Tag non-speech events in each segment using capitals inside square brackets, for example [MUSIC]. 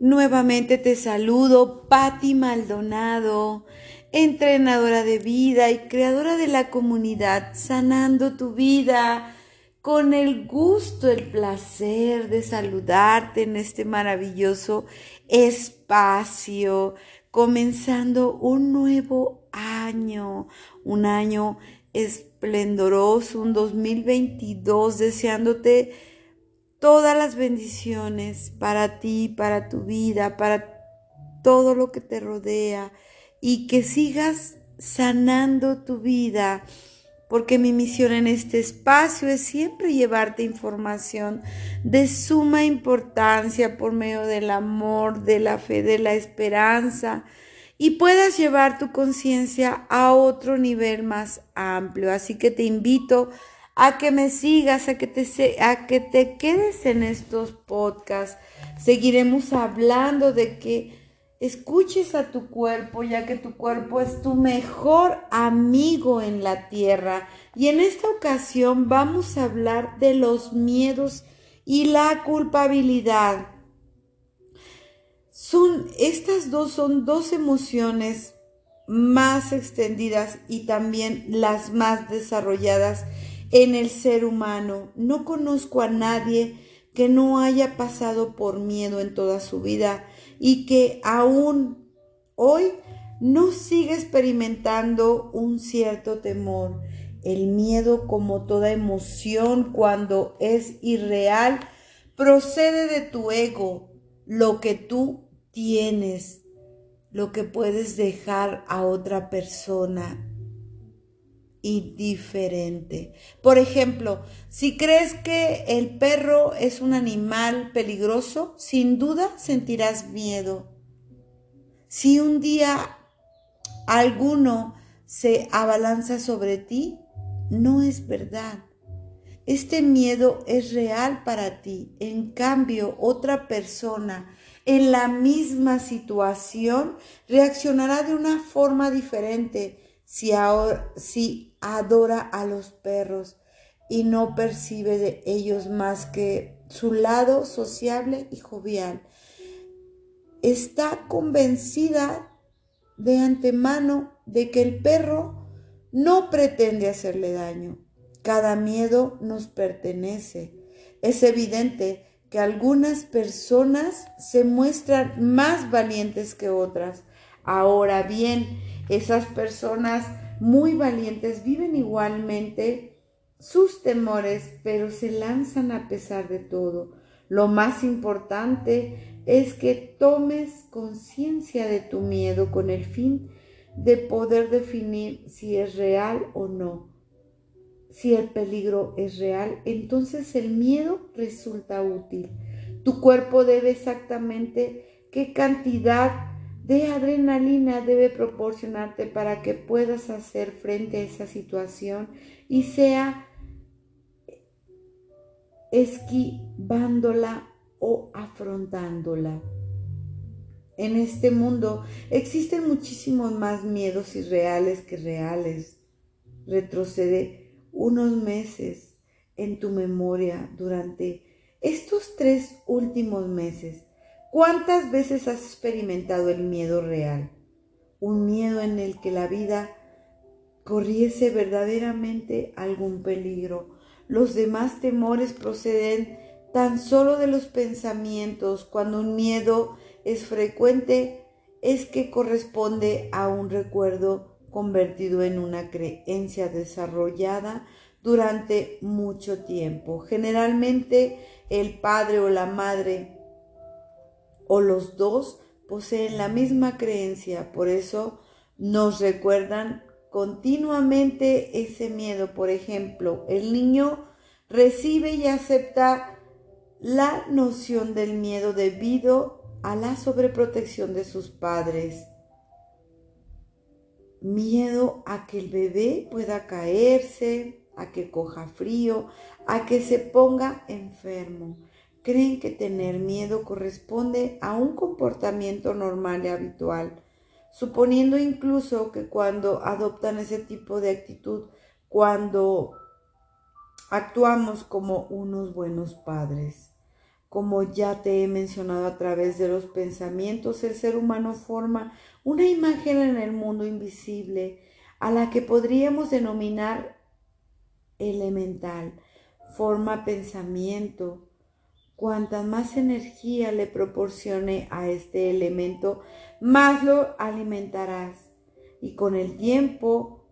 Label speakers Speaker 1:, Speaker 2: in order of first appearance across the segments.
Speaker 1: Nuevamente te saludo, Patti Maldonado, entrenadora de vida y creadora de la comunidad, sanando tu vida. Con el gusto, el placer de saludarte en este maravilloso espacio, comenzando un nuevo año, un año esplendoroso, un 2022, deseándote todas las bendiciones para ti, para tu vida, para todo lo que te rodea y que sigas sanando tu vida, porque mi misión en este espacio es siempre llevarte información de suma importancia por medio del amor, de la fe, de la esperanza y puedas llevar tu conciencia a otro nivel más amplio. Así que te invito a a que me sigas, a que te, a que te quedes en estos podcasts. Seguiremos hablando de que escuches a tu cuerpo, ya que tu cuerpo es tu mejor amigo en la tierra. Y en esta ocasión vamos a hablar de los miedos y la culpabilidad. Son, estas dos son dos emociones más extendidas y también las más desarrolladas en el ser humano. No conozco a nadie que no haya pasado por miedo en toda su vida y que aún hoy no sigue experimentando un cierto temor. El miedo, como toda emoción, cuando es irreal, procede de tu ego, lo que tú tienes, lo que puedes dejar a otra persona y diferente. Por ejemplo, si crees que el perro es un animal peligroso, sin duda sentirás miedo. Si un día alguno se abalanza sobre ti, no es verdad. Este miedo es real para ti. En cambio, otra persona en la misma situación reaccionará de una forma diferente si, si adora a los perros y no percibe de ellos más que su lado sociable y jovial. Está convencida de antemano de que el perro no pretende hacerle daño. Cada miedo nos pertenece. Es evidente que algunas personas se muestran más valientes que otras. Ahora bien, esas personas muy valientes viven igualmente sus temores, pero se lanzan a pesar de todo. Lo más importante es que tomes conciencia de tu miedo con el fin de poder definir si es real o no. Si el peligro es real, entonces el miedo resulta útil. Tu cuerpo debe exactamente qué cantidad de adrenalina debe proporcionarte para que puedas hacer frente a esa situación y sea esquivándola o afrontándola. En este mundo existen muchísimos más miedos irreales que reales. Retrocede unos meses en tu memoria durante estos tres últimos meses ¿Cuántas veces has experimentado el miedo real? Un miedo en el que la vida corriese verdaderamente algún peligro. Los demás temores proceden tan solo de los pensamientos. Cuando un miedo es frecuente, es que corresponde a un recuerdo convertido en una creencia desarrollada durante mucho tiempo. Generalmente el padre o la madre o los dos poseen la misma creencia, por eso nos recuerdan continuamente ese miedo. Por ejemplo, el niño recibe y acepta la noción del miedo debido a la sobreprotección de sus padres. Miedo a que el bebé pueda caerse, a que coja frío, a que se ponga enfermo creen que tener miedo corresponde a un comportamiento normal y habitual, suponiendo incluso que cuando adoptan ese tipo de actitud, cuando actuamos como unos buenos padres. Como ya te he mencionado a través de los pensamientos, el ser humano forma una imagen en el mundo invisible a la que podríamos denominar elemental. Forma pensamiento. Cuanta más energía le proporcione a este elemento, más lo alimentarás. Y con el tiempo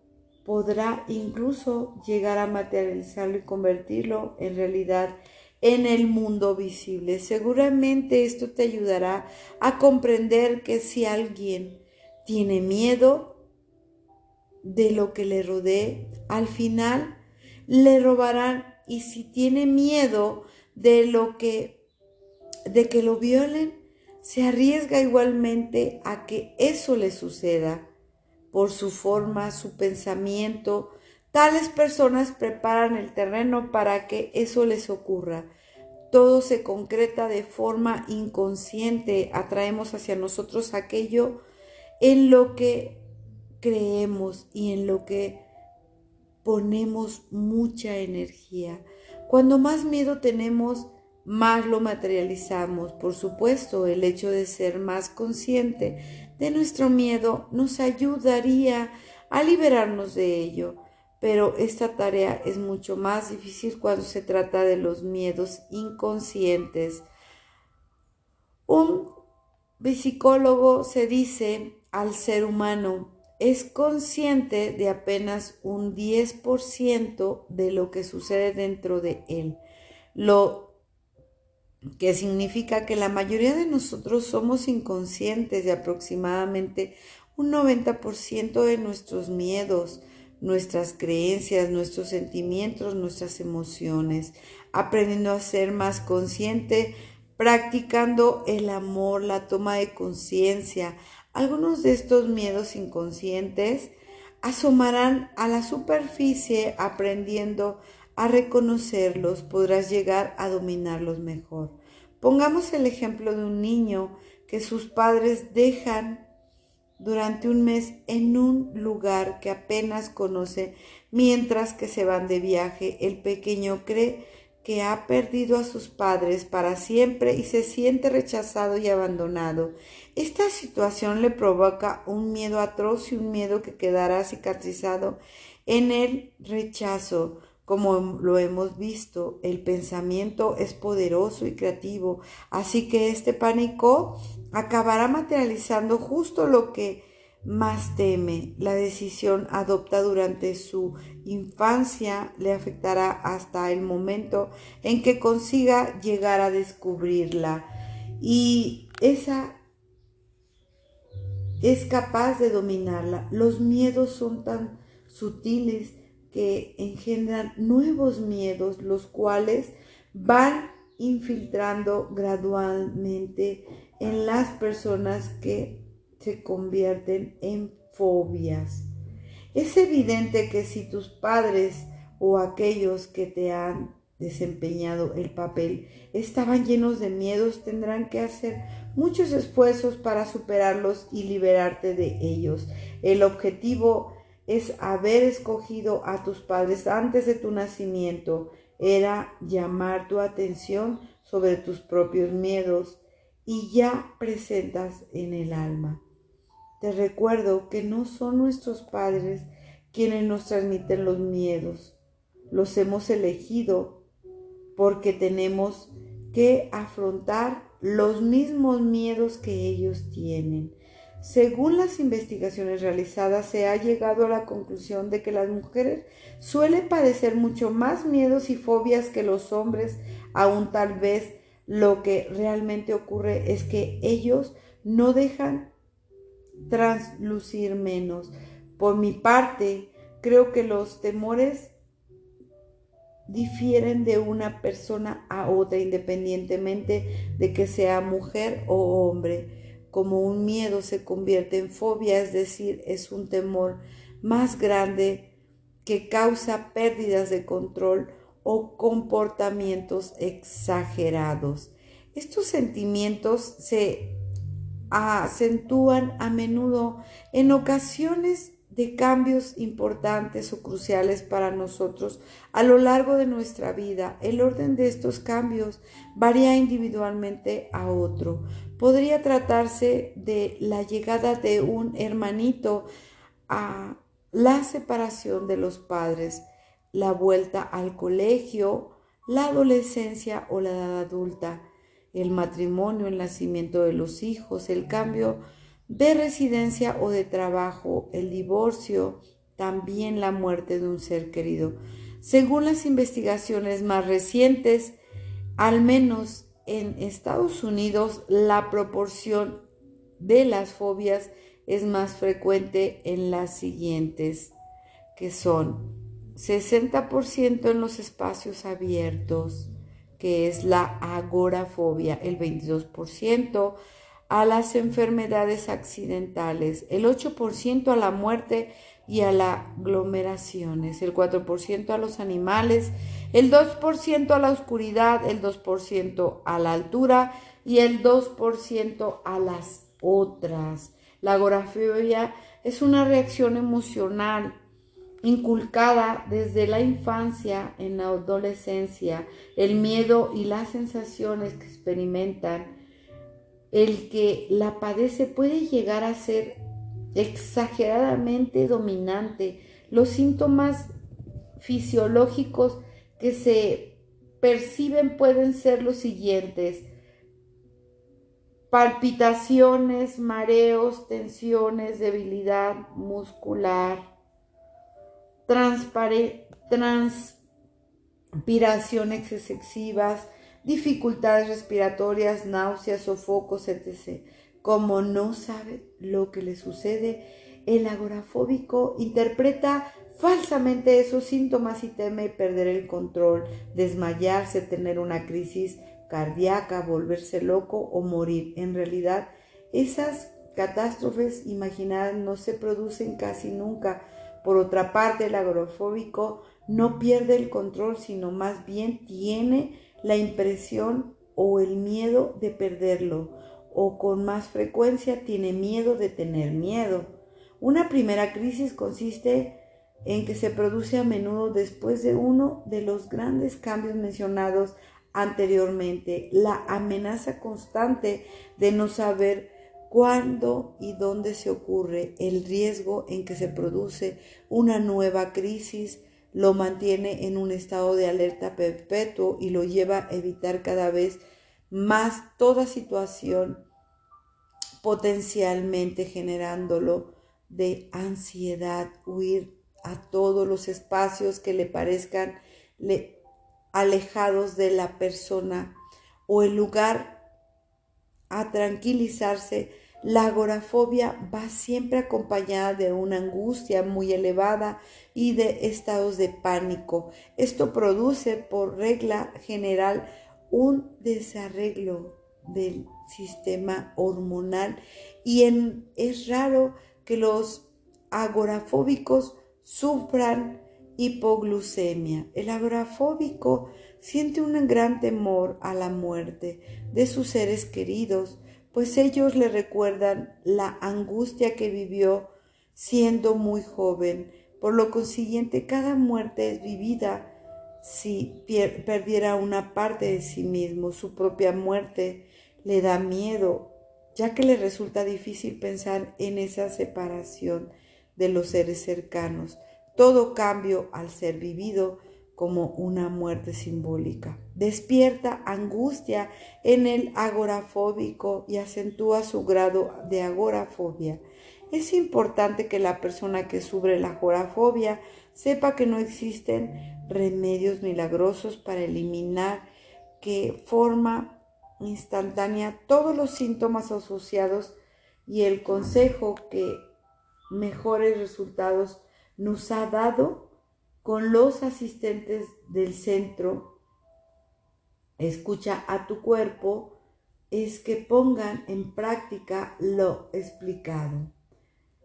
Speaker 1: podrá incluso llegar a materializarlo y convertirlo en realidad en el mundo visible. Seguramente esto te ayudará a comprender que si alguien tiene miedo de lo que le rodee, al final le robarán y si tiene miedo de lo que de que lo violen, se arriesga igualmente a que eso le suceda por su forma, su pensamiento. Tales personas preparan el terreno para que eso les ocurra. Todo se concreta de forma inconsciente. Atraemos hacia nosotros aquello en lo que creemos y en lo que ponemos mucha energía. Cuando más miedo tenemos, más lo materializamos. Por supuesto, el hecho de ser más consciente de nuestro miedo nos ayudaría a liberarnos de ello, pero esta tarea es mucho más difícil cuando se trata de los miedos inconscientes. Un psicólogo se dice al ser humano, es consciente de apenas un 10% de lo que sucede dentro de él, lo que significa que la mayoría de nosotros somos inconscientes de aproximadamente un 90% de nuestros miedos, nuestras creencias, nuestros sentimientos, nuestras emociones, aprendiendo a ser más consciente, practicando el amor, la toma de conciencia, algunos de estos miedos inconscientes asomarán a la superficie aprendiendo a reconocerlos, podrás llegar a dominarlos mejor. Pongamos el ejemplo de un niño que sus padres dejan durante un mes en un lugar que apenas conoce mientras que se van de viaje. El pequeño cree que ha perdido a sus padres para siempre y se siente rechazado y abandonado. Esta situación le provoca un miedo atroz y un miedo que quedará cicatrizado en el rechazo. Como lo hemos visto, el pensamiento es poderoso y creativo, así que este pánico acabará materializando justo lo que más teme. La decisión adopta durante su infancia le afectará hasta el momento en que consiga llegar a descubrirla. Y esa es capaz de dominarla. Los miedos son tan sutiles que engendran nuevos miedos, los cuales van infiltrando gradualmente en las personas que se convierten en fobias. Es evidente que si tus padres o aquellos que te han desempeñado el papel estaban llenos de miedos, tendrán que hacer muchos esfuerzos para superarlos y liberarte de ellos. El objetivo es haber escogido a tus padres antes de tu nacimiento. Era llamar tu atención sobre tus propios miedos y ya presentas en el alma. Te recuerdo que no son nuestros padres quienes nos transmiten los miedos. Los hemos elegido porque tenemos que afrontar los mismos miedos que ellos tienen. Según las investigaciones realizadas, se ha llegado a la conclusión de que las mujeres suelen padecer mucho más miedos y fobias que los hombres, aún tal vez lo que realmente ocurre es que ellos no dejan translucir menos. Por mi parte, creo que los temores difieren de una persona a otra independientemente de que sea mujer o hombre. Como un miedo se convierte en fobia, es decir, es un temor más grande que causa pérdidas de control o comportamientos exagerados. Estos sentimientos se acentúan a menudo en ocasiones de cambios importantes o cruciales para nosotros a lo largo de nuestra vida. El orden de estos cambios varía individualmente a otro. Podría tratarse de la llegada de un hermanito a la separación de los padres, la vuelta al colegio, la adolescencia o la edad adulta, el matrimonio, el nacimiento de los hijos, el cambio de residencia o de trabajo, el divorcio, también la muerte de un ser querido. Según las investigaciones más recientes, al menos en Estados Unidos, la proporción de las fobias es más frecuente en las siguientes, que son 60% en los espacios abiertos, que es la agorafobia, el 22% a las enfermedades accidentales, el 8% a la muerte y a las aglomeraciones, el 4% a los animales, el 2% a la oscuridad, el 2% a la altura y el 2% a las otras. La agorafobia es una reacción emocional inculcada desde la infancia en la adolescencia, el miedo y las sensaciones que experimentan el que la padece puede llegar a ser exageradamente dominante. Los síntomas fisiológicos que se perciben pueden ser los siguientes. Palpitaciones, mareos, tensiones, debilidad muscular, transpiraciones excesivas, dificultades respiratorias, náuseas, sofocos, etc. Como no sabe lo que le sucede, el agorafóbico interpreta falsamente esos síntomas y teme perder el control, desmayarse, tener una crisis cardíaca, volverse loco o morir. En realidad, esas catástrofes imaginadas no se producen casi nunca. Por otra parte, el agorafóbico no pierde el control, sino más bien tiene la impresión o el miedo de perderlo, o con más frecuencia tiene miedo de tener miedo. Una primera crisis consiste en que se produce a menudo después de uno de los grandes cambios mencionados anteriormente, la amenaza constante de no saber cuándo y dónde se ocurre, el riesgo en que se produce una nueva crisis, lo mantiene en un estado de alerta perpetuo y lo lleva a evitar cada vez más toda situación potencialmente generándolo de ansiedad, huir a todos los espacios que le parezcan alejados de la persona o el lugar a tranquilizarse la agorafobia va siempre acompañada de una angustia muy elevada y de estados de pánico. Esto produce por regla general un desarreglo del sistema hormonal y es raro que los agorafóbicos sufran hipoglucemia. El agorafóbico siente un gran temor a la muerte de sus seres queridos, pues ellos le recuerdan la angustia que vivió siendo muy joven. Por lo consiguiente, cada muerte es vivida si perdiera una parte de sí mismo. Su propia muerte le da miedo, ya que le resulta difícil pensar en esa separación de los seres cercanos. Todo cambio al ser vivido como una muerte simbólica. Despierta angustia en el agorafóbico y acentúa su grado de agorafobia. Es importante que la persona que sufre la agorafobia sepa que no existen remedios milagrosos para eliminar que forma instantánea todos los síntomas asociados y el consejo que mejores resultados nos ha dado con los asistentes del centro, escucha a tu cuerpo, es que pongan en práctica lo explicado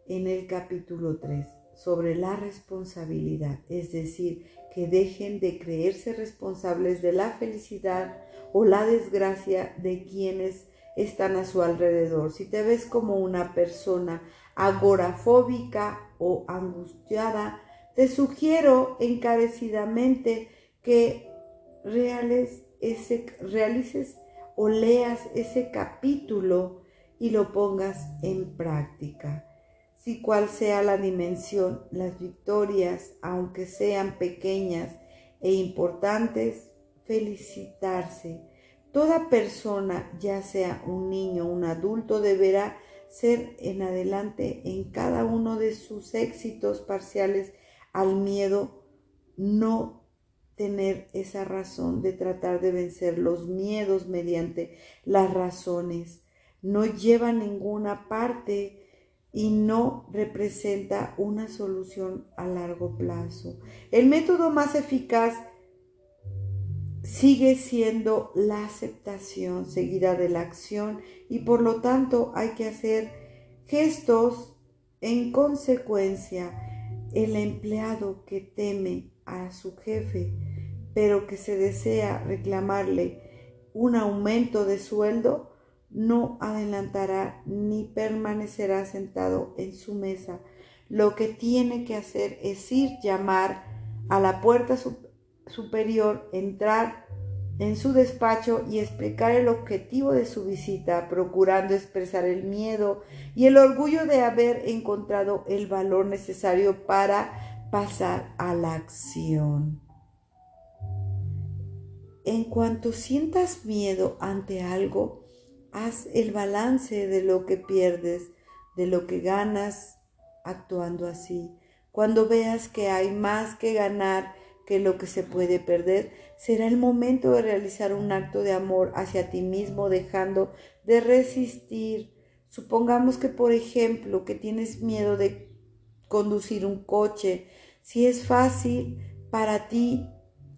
Speaker 1: en el capítulo 3 sobre la responsabilidad, es decir, que dejen de creerse responsables de la felicidad o la desgracia de quienes están a su alrededor. Si te ves como una persona agorafóbica o angustiada, te sugiero encarecidamente que ese, realices o leas ese capítulo y lo pongas en práctica. Si cual sea la dimensión, las victorias, aunque sean pequeñas e importantes, felicitarse. Toda persona, ya sea un niño o un adulto, deberá ser en adelante en cada uno de sus éxitos parciales al miedo, no tener esa razón de tratar de vencer los miedos mediante las razones. No lleva a ninguna parte y no representa una solución a largo plazo. El método más eficaz sigue siendo la aceptación seguida de la acción y por lo tanto hay que hacer gestos en consecuencia. El empleado que teme a su jefe, pero que se desea reclamarle un aumento de sueldo, no adelantará ni permanecerá sentado en su mesa. Lo que tiene que hacer es ir, llamar a la puerta superior, entrar en su despacho y explicar el objetivo de su visita, procurando expresar el miedo y el orgullo de haber encontrado el valor necesario para pasar a la acción. En cuanto sientas miedo ante algo, haz el balance de lo que pierdes, de lo que ganas actuando así. Cuando veas que hay más que ganar que lo que se puede perder, será el momento de realizar un acto de amor hacia ti mismo, dejando de resistir. Supongamos que, por ejemplo, que tienes miedo de conducir un coche. Si es fácil para ti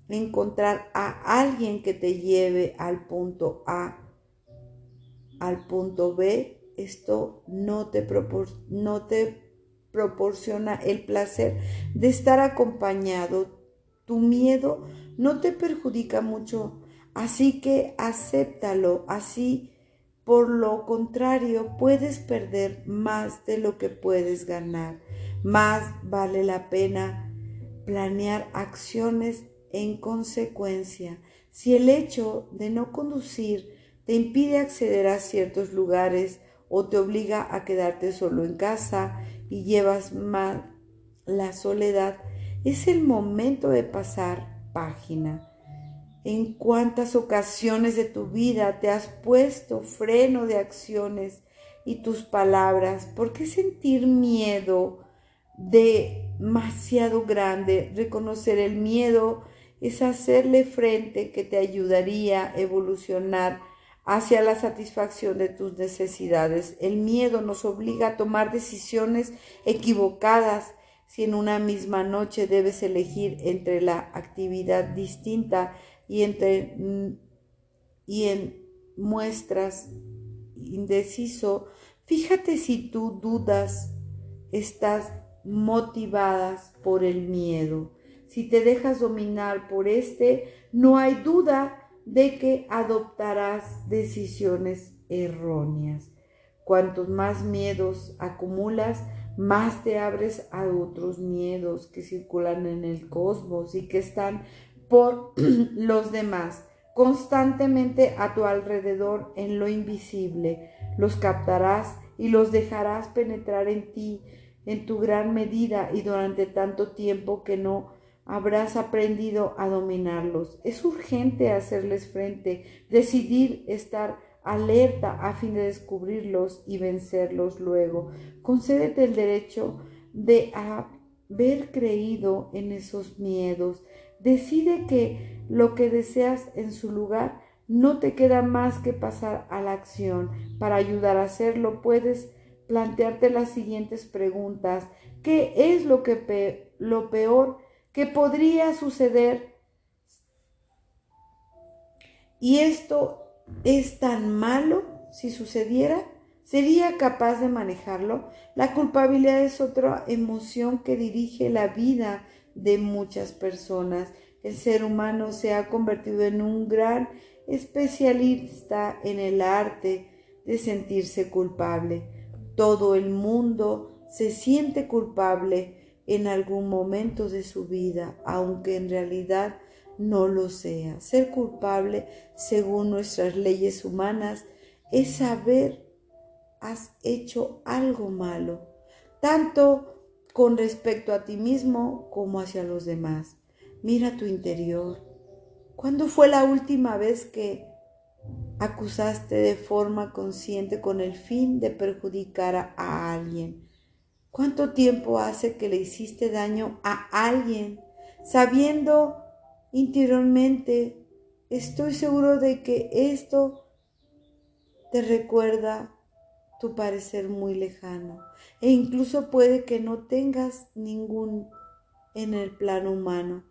Speaker 1: encontrar a alguien que te lleve al punto A, al punto B, esto no te, no te proporciona el placer de estar acompañado. Tu miedo no te perjudica mucho, así que acéptalo. Así, por lo contrario, puedes perder más de lo que puedes ganar. Más vale la pena planear acciones en consecuencia, si el hecho de no conducir te impide acceder a ciertos lugares o te obliga a quedarte solo en casa y llevas mal la soledad, es el momento de pasar página. ¿En cuántas ocasiones de tu vida te has puesto freno de acciones y tus palabras? ¿Por qué sentir miedo demasiado grande? Reconocer el miedo es hacerle frente que te ayudaría a evolucionar hacia la satisfacción de tus necesidades. El miedo nos obliga a tomar decisiones equivocadas si en una misma noche debes elegir entre la actividad distinta y entre y en muestras indeciso, fíjate si tú dudas, estás motivadas por el miedo. Si te dejas dominar por este, no hay duda de que adoptarás decisiones erróneas. Cuantos más miedos acumulas, más te abres a otros miedos que circulan en el cosmos y que están por [CLEARS THROAT] los demás constantemente a tu alrededor en lo invisible. Los captarás y los dejarás penetrar en ti en tu gran medida y durante tanto tiempo que no habrás aprendido a dominarlos. Es urgente hacerles frente, decidir estar alerta a fin de descubrirlos y vencerlos luego. Concédete el derecho de haber creído en esos miedos. Decide que lo que deseas en su lugar no te queda más que pasar a la acción. Para ayudar a hacerlo puedes plantearte las siguientes preguntas. ¿Qué es lo que lo peor que podría suceder. Y esto es tan malo si sucediera. ¿Sería capaz de manejarlo? La culpabilidad es otra emoción que dirige la vida de muchas personas. El ser humano se ha convertido en un gran especialista en el arte de sentirse culpable. Todo el mundo se siente culpable en algún momento de su vida, aunque en realidad no lo sea. Ser culpable, según nuestras leyes humanas, es saber has hecho algo malo, tanto con respecto a ti mismo como hacia los demás. Mira tu interior. ¿Cuándo fue la última vez que acusaste de forma consciente con el fin de perjudicar a alguien? ¿Cuánto tiempo hace que le hiciste daño a alguien sabiendo interiormente, estoy seguro de que esto te recuerda tu parecer muy lejano e incluso puede que no tengas ningún en el plano humano.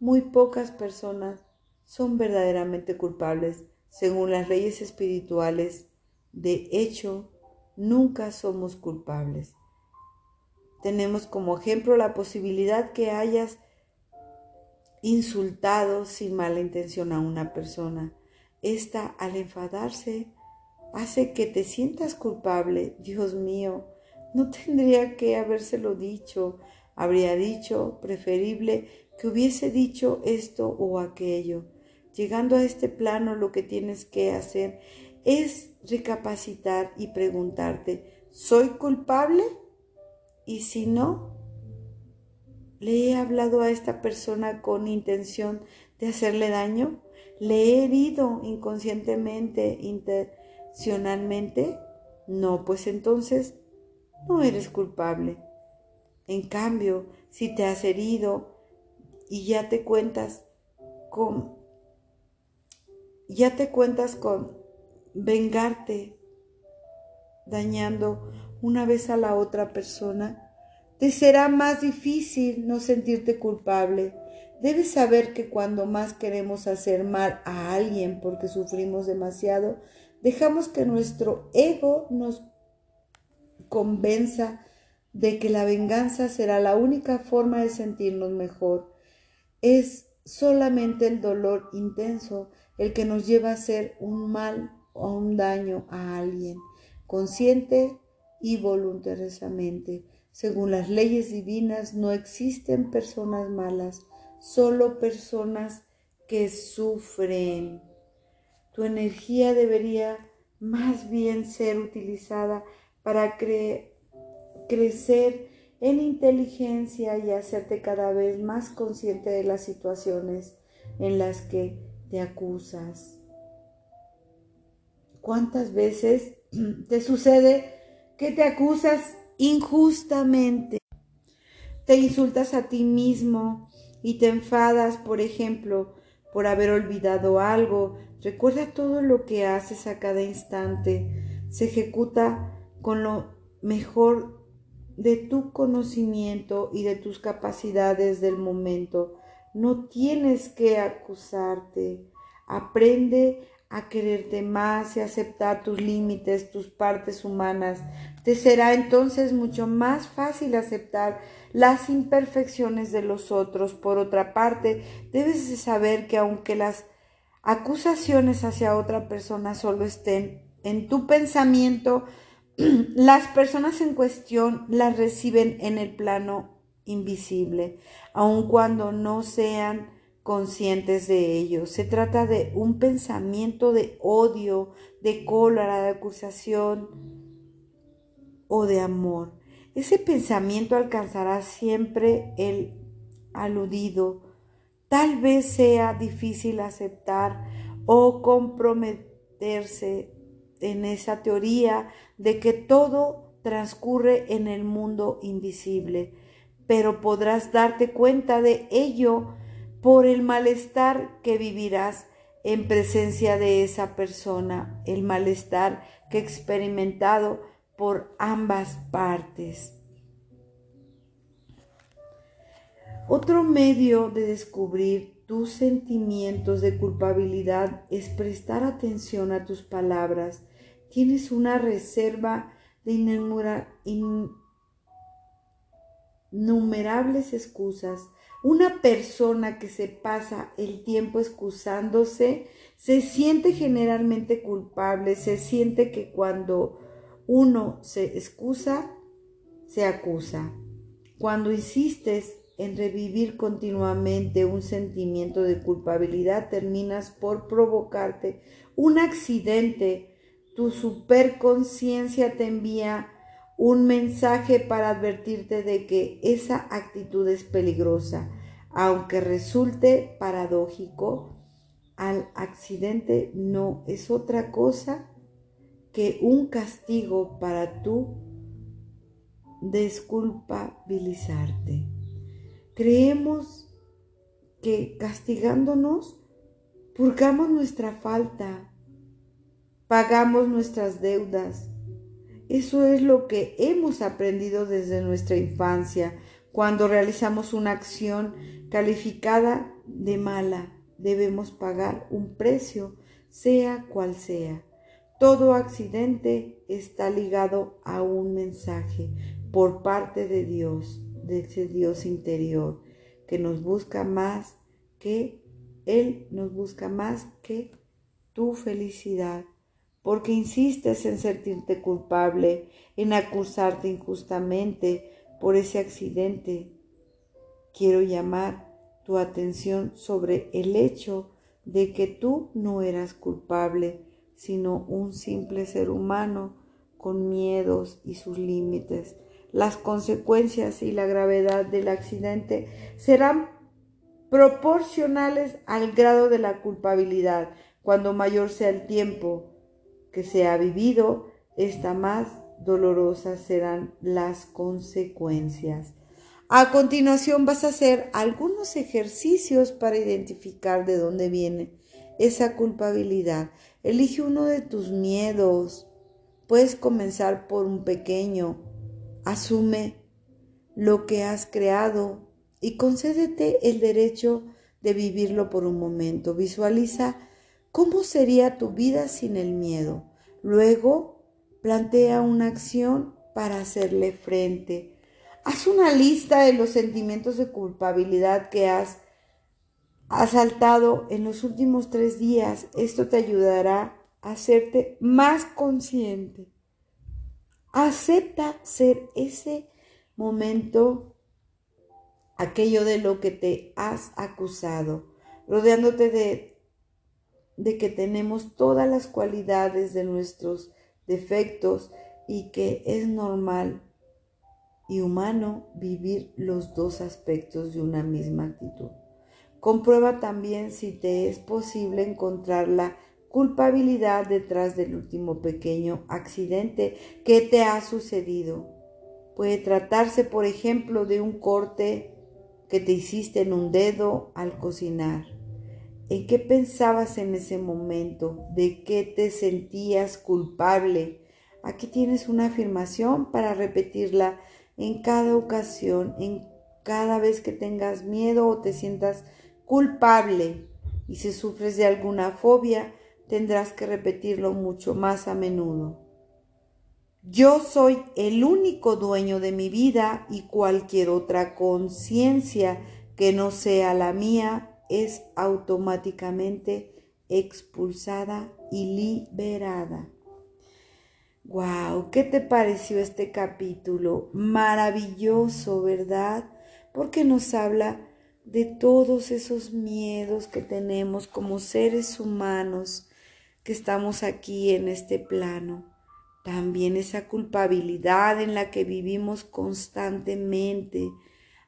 Speaker 1: Muy pocas personas son verdaderamente culpables según las leyes espirituales. De hecho, nunca somos culpables. Tenemos como ejemplo la posibilidad que hayas insultado sin mala intención a una persona. Esta, al enfadarse, hace que te sientas culpable. Dios mío, no tendría que habérselo dicho. Habría dicho, preferible, que hubiese dicho esto o aquello. Llegando a este plano, lo que tienes que hacer es recapacitar y preguntarte, ¿soy culpable? Y si no, ¿Le he hablado a esta persona con intención de hacerle daño? ¿Le he herido inconscientemente, intencionalmente? No, pues entonces no eres culpable. En cambio, si te has herido y ya te cuentas con ya te cuentas con vengarte dañando una vez a la otra persona, te será más difícil no sentirte culpable. Debes saber que cuando más queremos hacer mal a alguien porque sufrimos demasiado, dejamos que nuestro ego nos convenza de que la venganza será la única forma de sentirnos mejor. Es solamente el dolor intenso el que nos lleva a hacer un mal o un daño a alguien, consciente y voluntariosamente. Según las leyes divinas no existen personas malas, solo personas que sufren. Tu energía debería más bien ser utilizada para crecer en inteligencia y hacerte cada vez más consciente de las situaciones en las que te acusas. ¿Cuántas veces [CLEARS THROAT] te sucede que te acusas injustamente. Te insultas a ti mismo y te enfadas, por ejemplo, por haber olvidado algo. Recuerda todo lo que haces a cada instante. Se ejecuta con lo mejor de tu conocimiento y de tus capacidades del momento. No tienes que acusarte. Aprende a quererte más y aceptar tus límites, tus partes humanas. Te será entonces mucho más fácil aceptar las imperfecciones de los otros. Por otra parte, debes de saber que aunque las acusaciones hacia otra persona solo estén en tu pensamiento, [CLEARS THROAT] las personas en cuestión las reciben en el plano invisible, aun cuando no sean conscientes de ello. Se trata de un pensamiento de odio, de cólera, de acusación o de amor. Ese pensamiento alcanzará siempre el aludido. Tal vez sea difícil aceptar o comprometerse en esa teoría de que todo transcurre en el mundo invisible, pero podrás darte cuenta de ello por el malestar que vivirás en presencia de esa persona, el malestar que he experimentado por ambas partes. Otro medio de descubrir tus sentimientos de culpabilidad es prestar atención a tus palabras. Tienes una reserva de innumerables excusas Una persona que se pasa el tiempo excusándose se siente generalmente culpable, se siente que cuando uno se excusa, se acusa. Cuando insistes en revivir continuamente un sentimiento de culpabilidad, terminas por provocarte un accidente. Tu superconciencia te envía un mensaje para advertirte de que esa actitud es peligrosa. Aunque resulte paradójico, al accidente no es otra cosa que un castigo para tú desculpabilizarte. Creemos que castigándonos purgamos nuestra falta, pagamos nuestras deudas, eso es lo que hemos aprendido desde nuestra infancia cuando realizamos una acción calificada de mala. Debemos pagar un precio, sea cual sea. Todo accidente está ligado a un mensaje por parte de Dios, de ese Dios interior, que nos busca más que Él nos busca más que tu felicidad porque insistes en sentirte culpable, en acusarte injustamente por ese accidente. Quiero llamar tu atención sobre el hecho de que tú no eras culpable, sino un simple ser humano con miedos y sus límites. Las consecuencias y la gravedad del accidente serán proporcionales al grado de la culpabilidad. Cuando mayor sea el tiempo que se ha vivido, esta más dolorosas serán las consecuencias. A continuación vas a hacer algunos ejercicios para identificar de dónde viene esa culpabilidad. Elige uno de tus miedos. Puedes comenzar por un pequeño. Asume lo que has creado y concédete el derecho de vivirlo por un momento. Visualiza ¿Cómo sería tu vida sin el miedo? Luego, plantea una acción para hacerle frente. Haz una lista de los sentimientos de culpabilidad que has asaltado en los últimos tres días. Esto te ayudará a hacerte más consciente. Acepta ser ese momento, aquello de lo que te has acusado, rodeándote de de que tenemos todas las cualidades de nuestros defectos y que es normal y humano vivir los dos aspectos de una misma actitud. Comprueba también si te es posible encontrar la culpabilidad detrás del último pequeño accidente que te ha sucedido. Puede tratarse, por ejemplo, de un corte que te hiciste en un dedo al cocinar ¿En qué pensabas en ese momento? ¿De qué te sentías culpable? Aquí tienes una afirmación para repetirla en cada ocasión, en cada vez que tengas miedo o te sientas culpable. Y si sufres de alguna fobia, tendrás que repetirlo mucho más a menudo. Yo soy el único dueño de mi vida y cualquier otra conciencia que no sea la mía es automáticamente expulsada y liberada. ¡Wow! ¿Qué te pareció este capítulo? Maravilloso, ¿verdad? Porque nos habla de todos esos miedos que tenemos como seres humanos que estamos aquí en este plano. También esa culpabilidad en la que vivimos constantemente.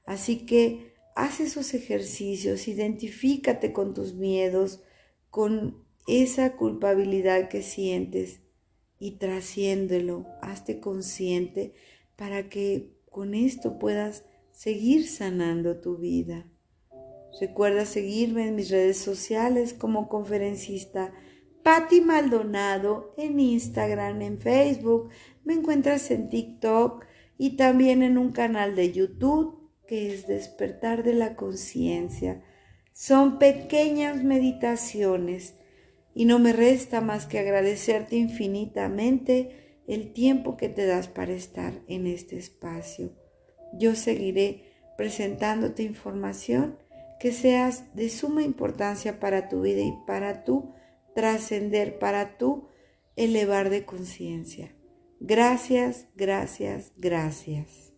Speaker 1: Así que haz esos ejercicios, identifícate con tus miedos, con esa culpabilidad que sientes y trasciéndelo, hazte consciente para que con esto puedas seguir sanando tu vida. Recuerda seguirme en mis redes sociales como conferencista Patti Maldonado en Instagram, en Facebook, me encuentras en TikTok y también en un canal de YouTube que es despertar de la conciencia. Son pequeñas meditaciones y no me resta más que agradecerte infinitamente el tiempo que te das para estar en este espacio. Yo seguiré presentándote información que seas de suma importancia para tu vida y para tu trascender, para tu elevar de conciencia. Gracias, gracias, gracias.